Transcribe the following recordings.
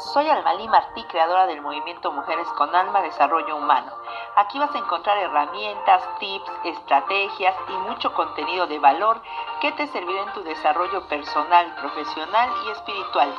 Soy Almalí Martí, creadora del movimiento Mujeres con Alma Desarrollo Humano. Aquí vas a encontrar herramientas, tips, estrategias y mucho contenido de valor que te servirá en tu desarrollo personal, profesional y espiritual.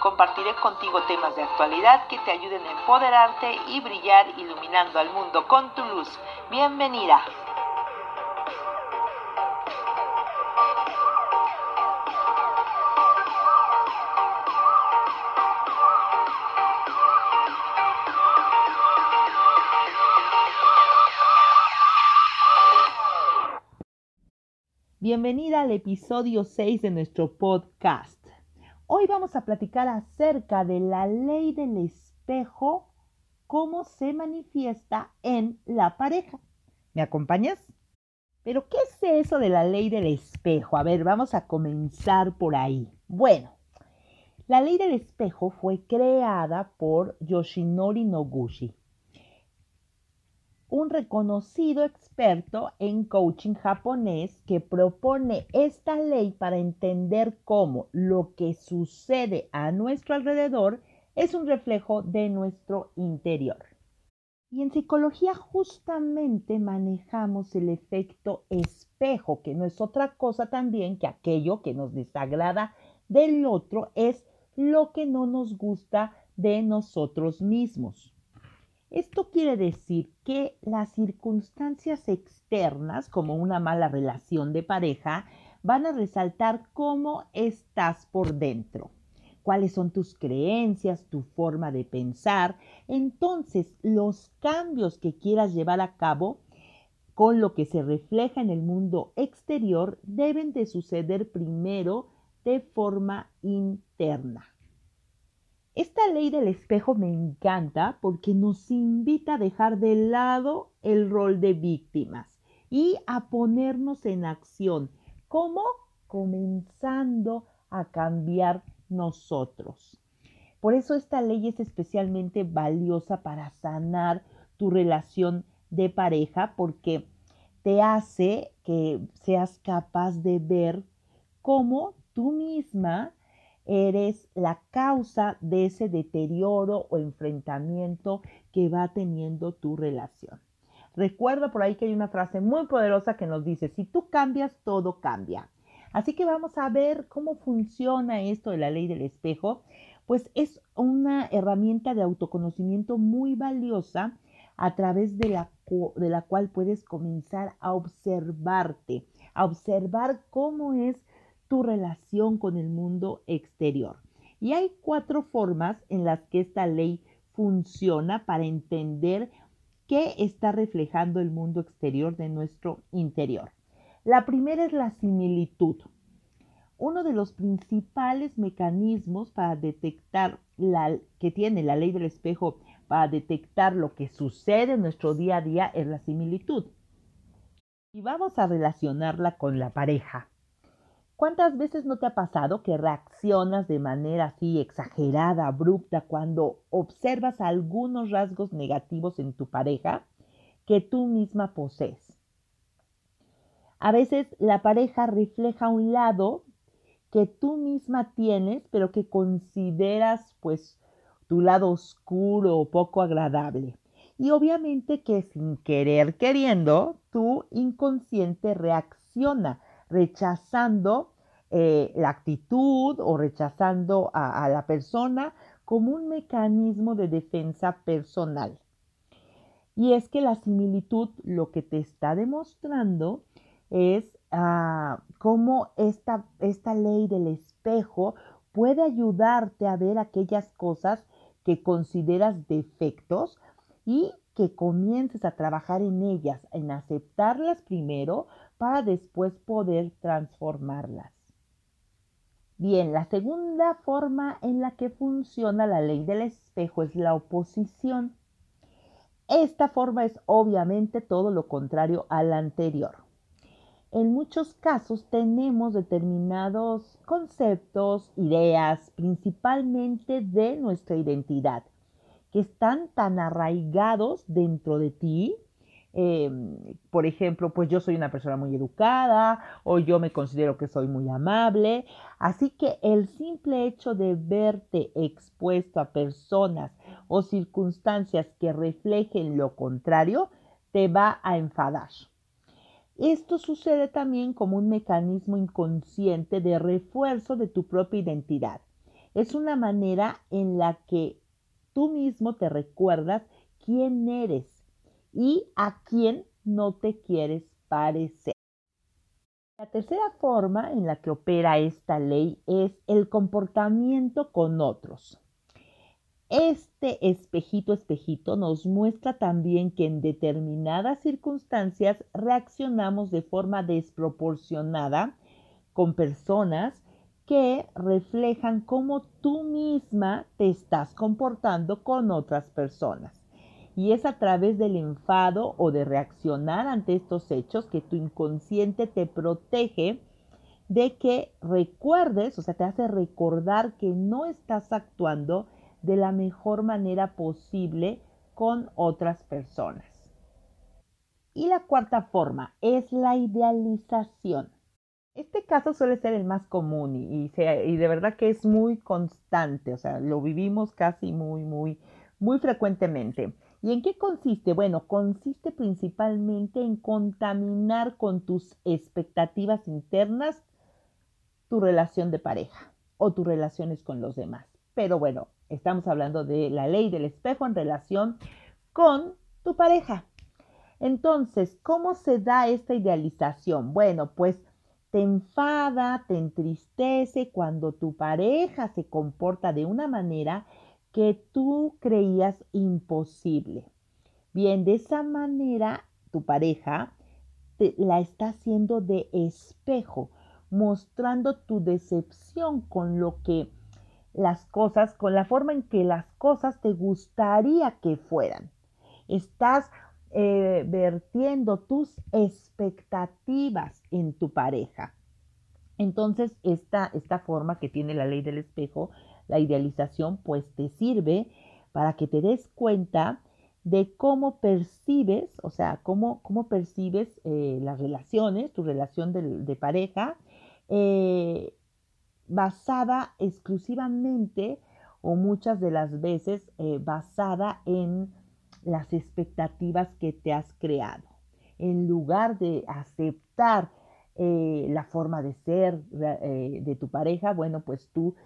Compartiré contigo temas de actualidad que te ayuden a empoderarte y brillar iluminando al mundo con tu luz. Bienvenida. Bienvenida al episodio 6 de nuestro podcast. Hoy vamos a platicar acerca de la ley del espejo, cómo se manifiesta en la pareja. ¿Me acompañas? Pero, ¿qué es eso de la ley del espejo? A ver, vamos a comenzar por ahí. Bueno, la ley del espejo fue creada por Yoshinori Noguchi un reconocido experto en coaching japonés que propone esta ley para entender cómo lo que sucede a nuestro alrededor es un reflejo de nuestro interior. Y en psicología justamente manejamos el efecto espejo, que no es otra cosa también que aquello que nos desagrada del otro es lo que no nos gusta de nosotros mismos. Esto quiere decir que las circunstancias externas, como una mala relación de pareja, van a resaltar cómo estás por dentro, cuáles son tus creencias, tu forma de pensar. Entonces, los cambios que quieras llevar a cabo con lo que se refleja en el mundo exterior deben de suceder primero de forma interna. Esta ley del espejo me encanta porque nos invita a dejar de lado el rol de víctimas y a ponernos en acción. ¿Cómo? Comenzando a cambiar nosotros. Por eso esta ley es especialmente valiosa para sanar tu relación de pareja porque te hace que seas capaz de ver cómo tú misma eres la causa de ese deterioro o enfrentamiento que va teniendo tu relación. Recuerda por ahí que hay una frase muy poderosa que nos dice, si tú cambias, todo cambia. Así que vamos a ver cómo funciona esto de la ley del espejo. Pues es una herramienta de autoconocimiento muy valiosa a través de la, de la cual puedes comenzar a observarte, a observar cómo es tu relación con el mundo exterior. Y hay cuatro formas en las que esta ley funciona para entender qué está reflejando el mundo exterior de nuestro interior. La primera es la similitud. Uno de los principales mecanismos para detectar la, que tiene la ley del espejo para detectar lo que sucede en nuestro día a día es la similitud. Y vamos a relacionarla con la pareja. ¿Cuántas veces no te ha pasado que reaccionas de manera así exagerada, abrupta, cuando observas algunos rasgos negativos en tu pareja que tú misma posees? A veces la pareja refleja un lado que tú misma tienes, pero que consideras pues tu lado oscuro o poco agradable. Y obviamente que sin querer queriendo, tu inconsciente reacciona rechazando eh, la actitud o rechazando a, la persona como un mecanismo de defensa personal. Y es que la similitud lo que te está demostrando es ah, cómo esta, esta ley del espejo puede ayudarte a ver aquellas cosas que consideras defectos y que comiences a trabajar en ellas, en aceptarlas primero para después poder transformarlas. Bien, la segunda forma en la que funciona la ley del espejo es la oposición. Esta forma es obviamente todo lo contrario a la anterior. En muchos casos tenemos determinados conceptos, ideas, principalmente de nuestra identidad, que están tan arraigados dentro de ti Em, por ejemplo, pues yo soy una persona muy educada o yo me considero que soy muy amable. Así que el simple hecho de verte expuesto a personas o circunstancias que reflejen lo contrario te va a enfadar. Esto sucede también como un mecanismo inconsciente de refuerzo de tu propia identidad. Es una manera en la que tú mismo te recuerdas quién eres y a quién no te quieres parecer. La tercera forma en la que opera esta ley es el comportamiento con otros. Este espejito espejito nos muestra también que en determinadas circunstancias reaccionamos de forma desproporcionada con personas que reflejan cómo tú misma te estás comportando con otras personas. Y es a través del enfado o de reaccionar ante estos hechos que tu inconsciente te protege de que recuerdes, o sea, te hace recordar que no estás actuando de la mejor manera posible con otras personas. Y la cuarta forma es la idealización. Este caso suele ser el más común y, y, de verdad que es muy constante, o sea, lo vivimos casi muy, muy, muy frecuentemente. ¿Y en qué consiste? Bueno, consiste principalmente en contaminar con tus expectativas internas tu relación de pareja o tus relaciones con los demás. Pero bueno, estamos hablando de la ley del espejo en relación con tu pareja. Entonces, ¿cómo se da esta idealización? Bueno, pues te enfada, te entristece cuando tu pareja se comporta de una manera que tú creías imposible. Bien, de esa manera tu pareja te, la está haciendo de espejo, mostrando tu decepción con lo que las cosas, con la forma en que las cosas te gustaría que fueran. Estás eh, vertiendo tus expectativas en tu pareja. Entonces, esta, esta forma que tiene la ley del espejo la idealización pues te sirve para que te des cuenta de cómo percibes, o sea, cómo, cómo percibes eh, las relaciones, tu relación de, pareja, eh, basada exclusivamente o muchas de las veces eh, basada en las expectativas que te has creado. En lugar de aceptar la forma de ser de tu pareja, bueno, pues tú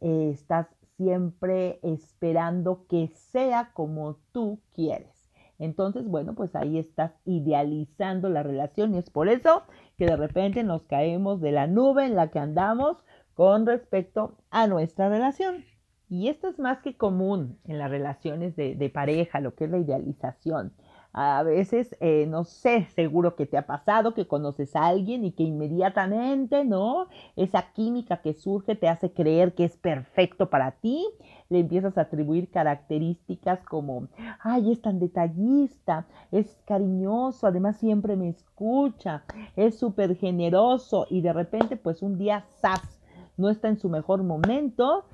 eh, estás siempre esperando que sea como tú quieres. Entonces, bueno, pues ahí estás idealizando la relación y es por eso que de repente nos caemos de la nube en la que andamos con respecto a nuestra relación. Y esto es más que común en las relaciones de, de pareja, lo que es la idealización. A veces, eh, no sé, seguro que te ha pasado que conoces a alguien y que inmediatamente, ¿no? Esa química que surge te hace creer que es perfecto para ti. Le empiezas a atribuir características como, ay, es tan detallista, es cariñoso, además siempre me escucha, es súper generoso y de repente, pues un día, ¡zas! No está en su mejor momento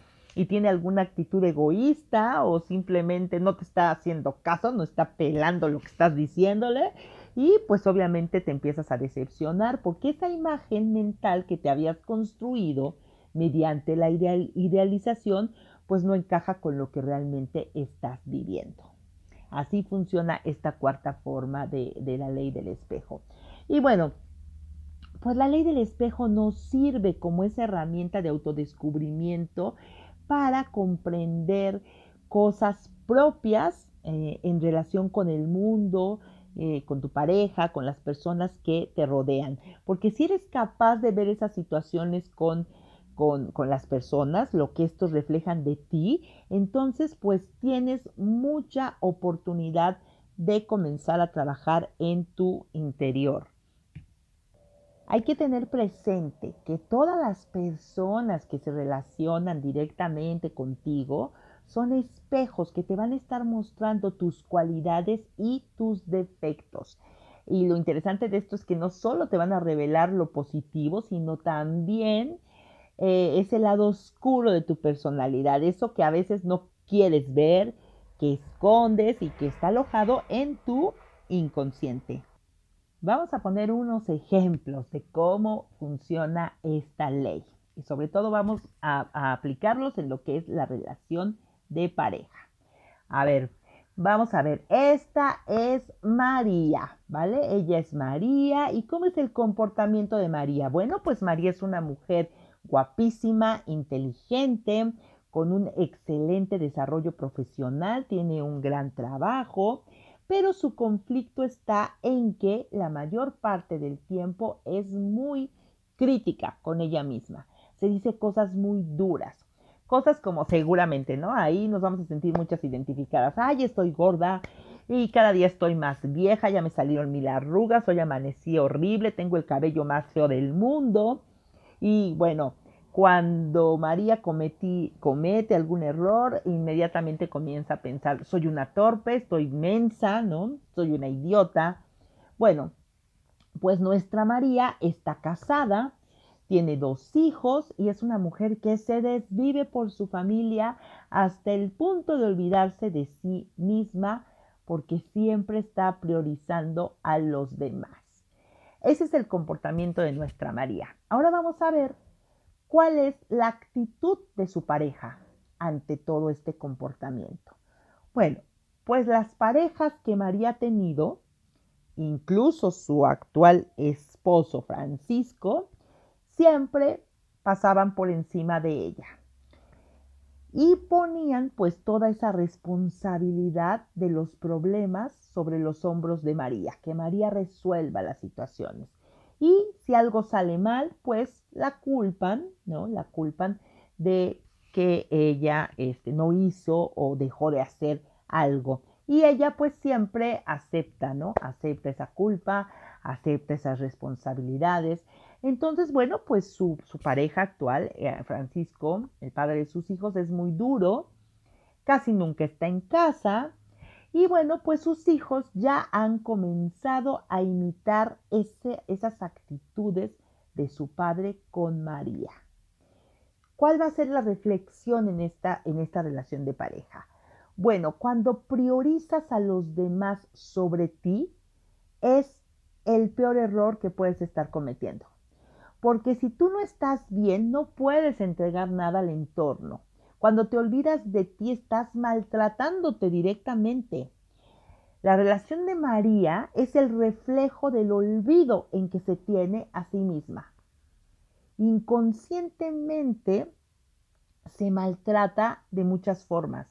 y tiene alguna actitud egoísta o simplemente no te está haciendo caso, no está pelando lo que estás diciéndole y pues obviamente te empiezas a decepcionar porque esa imagen mental que te habías construido mediante la idealización pues no encaja con lo que realmente estás viviendo. Así funciona esta cuarta forma de, de la ley del espejo. Y bueno, pues la ley del espejo nos sirve como esa herramienta de autodescubrimiento para comprender cosas propias eh, en relación con el mundo, eh, con tu pareja, con las personas que te rodean. Porque si eres capaz de ver esas situaciones con, con, con las personas, lo que estos reflejan de ti, entonces pues tienes mucha oportunidad de comenzar a trabajar en tu interior. Hay que tener presente que todas las personas que se relacionan directamente contigo son espejos que te van a estar mostrando tus cualidades y tus defectos. Y lo interesante de esto es que no solo te van a revelar lo positivo, sino también eh, ese lado oscuro de tu personalidad, eso que a veces no quieres ver, que escondes y que está alojado en tu inconsciente. Vamos a poner unos ejemplos de cómo funciona esta ley y sobre todo vamos a, aplicarlos en lo que es la relación de pareja. A ver, Vamos a ver, esta es María, ¿vale? Ella es María. ¿Y cómo es el comportamiento de María? Bueno, pues María es una mujer guapísima, inteligente, con un excelente desarrollo profesional, tiene un gran trabajo, pero su conflicto está en que la mayor parte del tiempo es muy crítica con ella misma. Se dice cosas muy duras. Cosas como seguramente, ¿no? Ahí nos vamos a sentir muchas identificadas. Ay, estoy gorda y cada día estoy más vieja, ya me salieron mil arrugas, hoy amanecí horrible, tengo el cabello más feo del mundo. Y bueno, cuando María cometí, comete algún error, inmediatamente comienza a pensar, soy una torpe, estoy mensa, ¿no? Soy una idiota. Bueno, pues nuestra María está casada, tiene dos hijos y es una mujer que se desvive por su familia hasta el punto de olvidarse de sí misma porque siempre está priorizando a los demás. Ese es el comportamiento de nuestra María. Ahora vamos a ver cuál es la actitud de su pareja ante todo este comportamiento. Bueno, pues las parejas que María ha tenido, incluso su actual esposo Francisco, siempre pasaban por encima de ella. Y ponían pues toda esa responsabilidad de los problemas sobre los hombros de María, que María resuelva las situaciones. Y si algo sale mal, pues la culpan, ¿no? La culpan de que ella este, no hizo o dejó de hacer algo. Y ella pues siempre acepta, ¿no? Acepta esa culpa, acepta esas responsabilidades. Entonces, bueno, pues su, pareja actual, eh, Francisco, el padre de sus hijos, es muy duro, casi nunca está en casa. Y bueno, pues sus hijos ya han comenzado a imitar esas actitudes de su padre con María. ¿Cuál va a ser la reflexión en esta, relación de pareja? Bueno, cuando priorizas a los demás sobre ti, es el peor error que puedes estar cometiendo. Porque si tú no estás bien, no puedes entregar nada al entorno. Cuando te olvidas de ti, estás maltratándote directamente. La relación de María es el reflejo del olvido en que se tiene a sí misma. Inconscientemente se maltrata de muchas formas,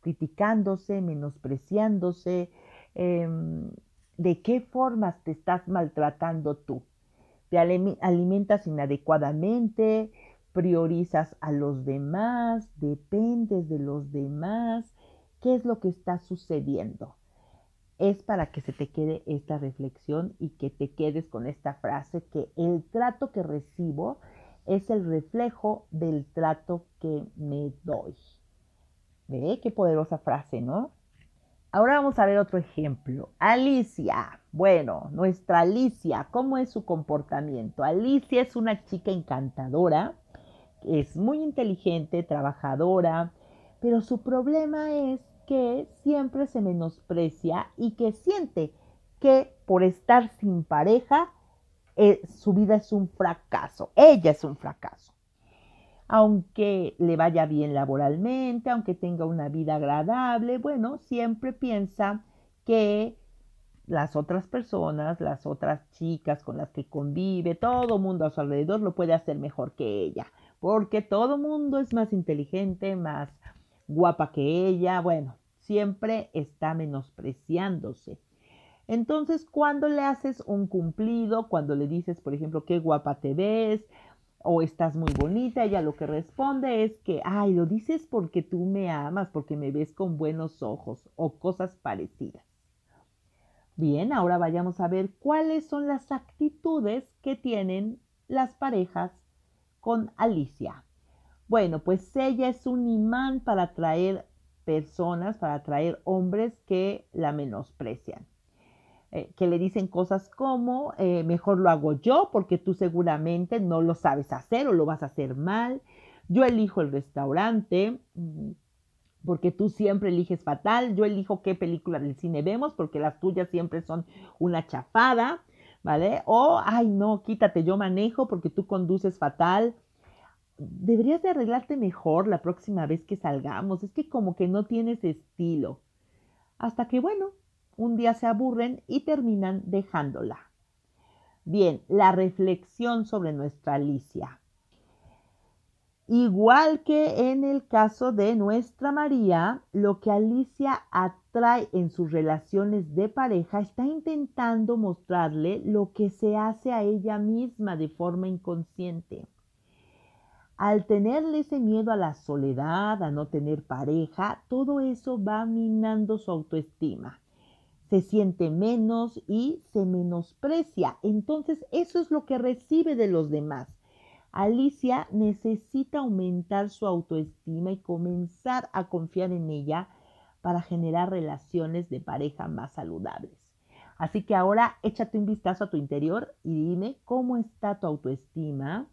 criticándose, menospreciándose. Em, ¿De qué formas te estás maltratando tú? te alimentas inadecuadamente, priorizas a los demás, dependes de los demás. ¿Qué es lo que está sucediendo? Es para que se te quede esta reflexión y que te quedes con esta frase que el trato que recibo es el reflejo del trato que me doy. ¿Ve? Qué poderosa frase, ¿no? Ahora vamos a ver otro ejemplo. Alicia. Bueno, nuestra Alicia, ¿cómo es su comportamiento? Alicia es una chica encantadora, es muy inteligente, trabajadora, pero su problema es que siempre se menosprecia y que siente que por estar sin pareja, eh, su vida es un fracaso. Ella es un fracaso aunque le vaya bien laboralmente, aunque tenga una vida agradable, bueno, siempre piensa que las otras personas, las otras chicas con las que convive, todo mundo a su alrededor lo puede hacer mejor que ella, porque todo mundo es más inteligente, más guapa que ella, bueno, siempre está menospreciándose. Entonces, cuando le haces un cumplido, cuando le dices, por ejemplo, qué guapa te ves, o estás muy bonita, ella lo que responde es que, ay, lo dices porque tú me amas, porque me ves con buenos ojos o cosas parecidas. Bien, ahora vayamos a ver cuáles son las actitudes que tienen las parejas con Alicia. Bueno, pues ella es un imán para atraer personas, para atraer hombres que la menosprecian. Eh, que le dicen cosas como, eh, mejor lo hago yo porque tú seguramente no lo sabes hacer o lo vas a hacer mal. Yo elijo el restaurante. Mm, porque tú siempre eliges fatal, yo elijo qué película del cine vemos, porque las tuyas siempre son una chafada, ¿vale? O, ay, no, quítate, yo manejo porque tú conduces fatal. Deberías de arreglarte mejor la próxima vez que salgamos, es que como que no tienes estilo. Hasta que, bueno, un día se aburren y terminan dejándola. Bien, la reflexión sobre nuestra Alicia. Igual que en el caso de nuestra María, lo que Alicia atrae en sus relaciones de pareja está intentando mostrarle lo que se hace a ella misma de forma inconsciente. Al tenerle ese miedo a la soledad, a no tener pareja, todo eso va minando su autoestima. Se siente menos y se menosprecia. Entonces eso es lo que recibe de los demás Alicia necesita aumentar su autoestima y comenzar a confiar en ella para generar relaciones de pareja más saludables. Así que ahora échate un vistazo a tu interior y dime cómo está tu autoestima,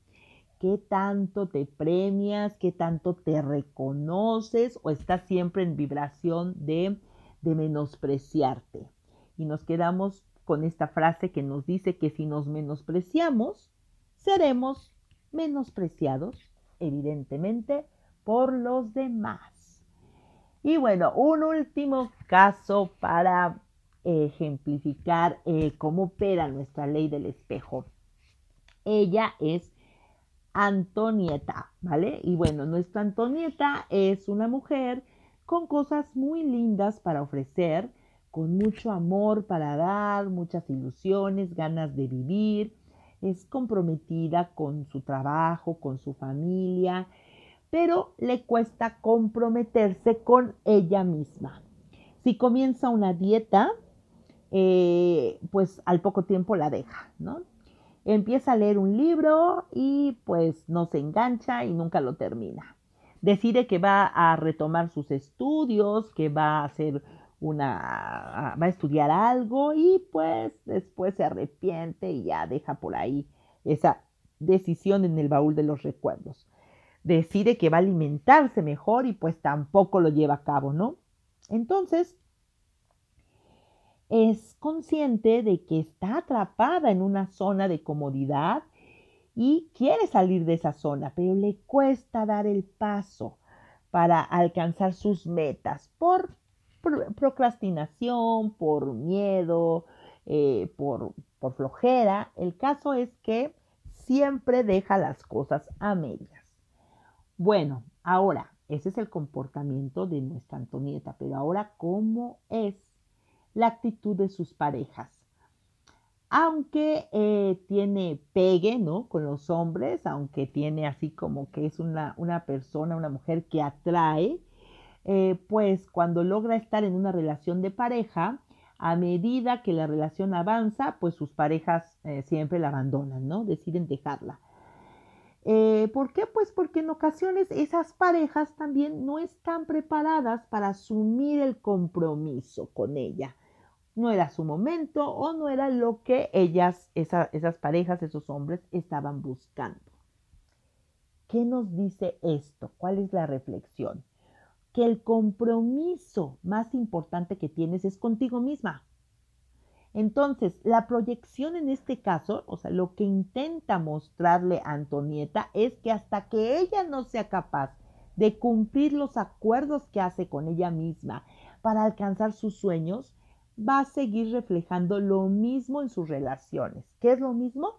qué tanto te premias, qué tanto te reconoces o estás siempre en vibración de, de menospreciarte. Y nos quedamos con esta frase que nos dice que si nos menospreciamos, seremos menospreciados, evidentemente, por los demás. Y bueno, un último caso para ejemplificar eh, cómo opera nuestra ley del espejo. Ella es Antonieta, ¿vale? Y bueno, nuestra Antonieta es una mujer con cosas muy lindas para ofrecer, con mucho amor para dar, muchas ilusiones, ganas de vivir, es comprometida con su trabajo, con su familia, pero le cuesta comprometerse con ella misma. Si comienza una dieta, eh, pues al poco tiempo la deja, ¿no? Empieza a leer un libro y pues no se engancha y nunca lo termina. Decide que va a retomar sus estudios, que va a hacer una, va a estudiar algo y pues después se arrepiente y ya deja por ahí esa decisión en el baúl de los recuerdos. Decide que va a alimentarse mejor y pues tampoco lo lleva a cabo, ¿no? Entonces, es consciente de que está atrapada en una zona de comodidad y quiere salir de esa zona, pero le cuesta dar el paso para alcanzar sus metas por procrastinación, por miedo, eh, por, por flojera. El caso es que siempre deja las cosas a medias. Bueno, ahora, ese es el comportamiento de nuestra Antonieta, pero ahora, ¿cómo es la actitud de sus parejas? Aunque eh, tiene pegue, ¿no? Con los hombres, aunque tiene así como que es una, una persona, una mujer que atrae, eh, pues cuando logra estar en una relación de pareja, a medida que la relación avanza, pues sus parejas eh, siempre la abandonan, ¿no? Deciden dejarla. Eh, ¿Por qué? Pues porque en ocasiones esas parejas también no están preparadas para asumir el compromiso con ella. No era su momento o no era lo que ellas, esas parejas, esos hombres estaban buscando. ¿Qué nos dice esto? ¿Cuál es la reflexión? que el compromiso más importante que tienes es contigo misma. Entonces, la proyección en este caso, o sea, lo que intenta mostrarle a Antonieta es que hasta que ella no sea capaz de cumplir los acuerdos que hace con ella misma para alcanzar sus sueños, va a seguir reflejando lo mismo en sus relaciones. ¿Qué es lo mismo?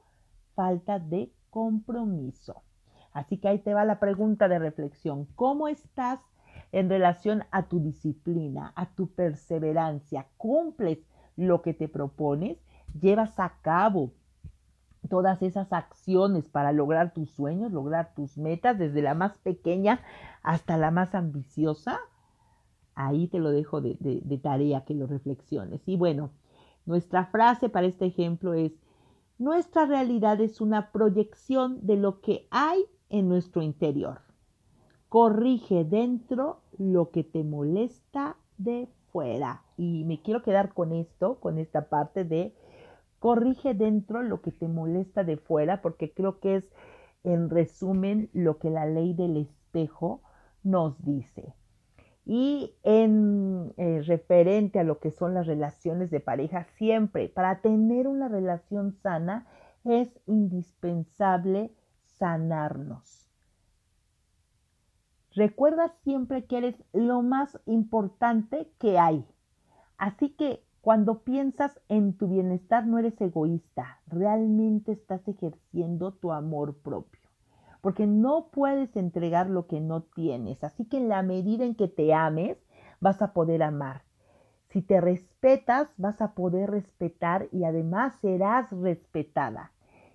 Falta de compromiso. Así que ahí te va la pregunta de reflexión. ¿Cómo estás en relación a tu disciplina, a tu perseverancia. Cumples lo que te propones, llevas a cabo todas esas acciones para lograr tus sueños, lograr tus metas, desde la más pequeña hasta la más ambiciosa. Ahí te lo dejo de, de tarea que lo reflexiones. Y bueno, nuestra frase para este ejemplo es, nuestra realidad es una proyección de lo que hay en nuestro interior. Corrige dentro lo que te molesta de fuera. Y me quiero quedar con esto, con esta parte de corrige dentro lo que te molesta de fuera, porque creo que es en resumen lo que la ley del espejo nos dice. Y en eh, referente a lo que son las relaciones de pareja, siempre para tener una relación sana es indispensable sanarnos. Recuerda siempre que eres lo más importante que hay. Así que cuando piensas en tu bienestar no eres egoísta, realmente estás ejerciendo tu amor propio. Porque no puedes entregar lo que no tienes. Así que en la medida en que te ames, vas a poder amar. Si te respetas, vas a poder respetar y además serás respetada.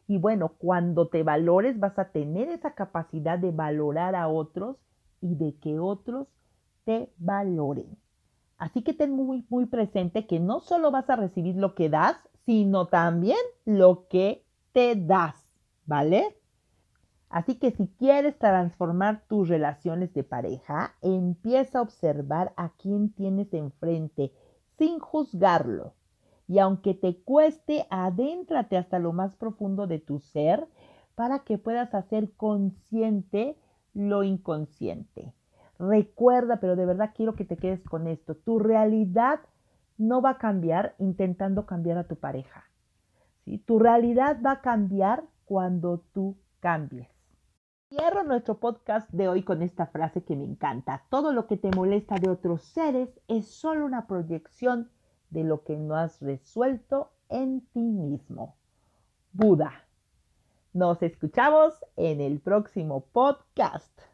Y bueno, cuando te valores, vas a tener esa capacidad de valorar a otros y de que otros te valoren. Así que ten muy, muy presente que no solo vas a recibir lo que das, sino también lo que te das, ¿vale? Así que si quieres transformar tus relaciones de pareja, empieza a observar a quién tienes enfrente sin juzgarlo. Y aunque te cueste, adéntrate hasta lo más profundo de tu ser para que puedas hacer consciente lo inconsciente. Recuerda, pero de verdad quiero que te quedes con esto. Tu realidad no va a cambiar intentando cambiar a tu pareja. ¿sí? Tu realidad va a cambiar cuando tú cambies. Cierro nuestro podcast de hoy con esta frase que me encanta. Todo lo que te molesta de otros seres es solo una proyección de lo que no has resuelto en ti mismo. Buda. Nos escuchamos en el próximo podcast.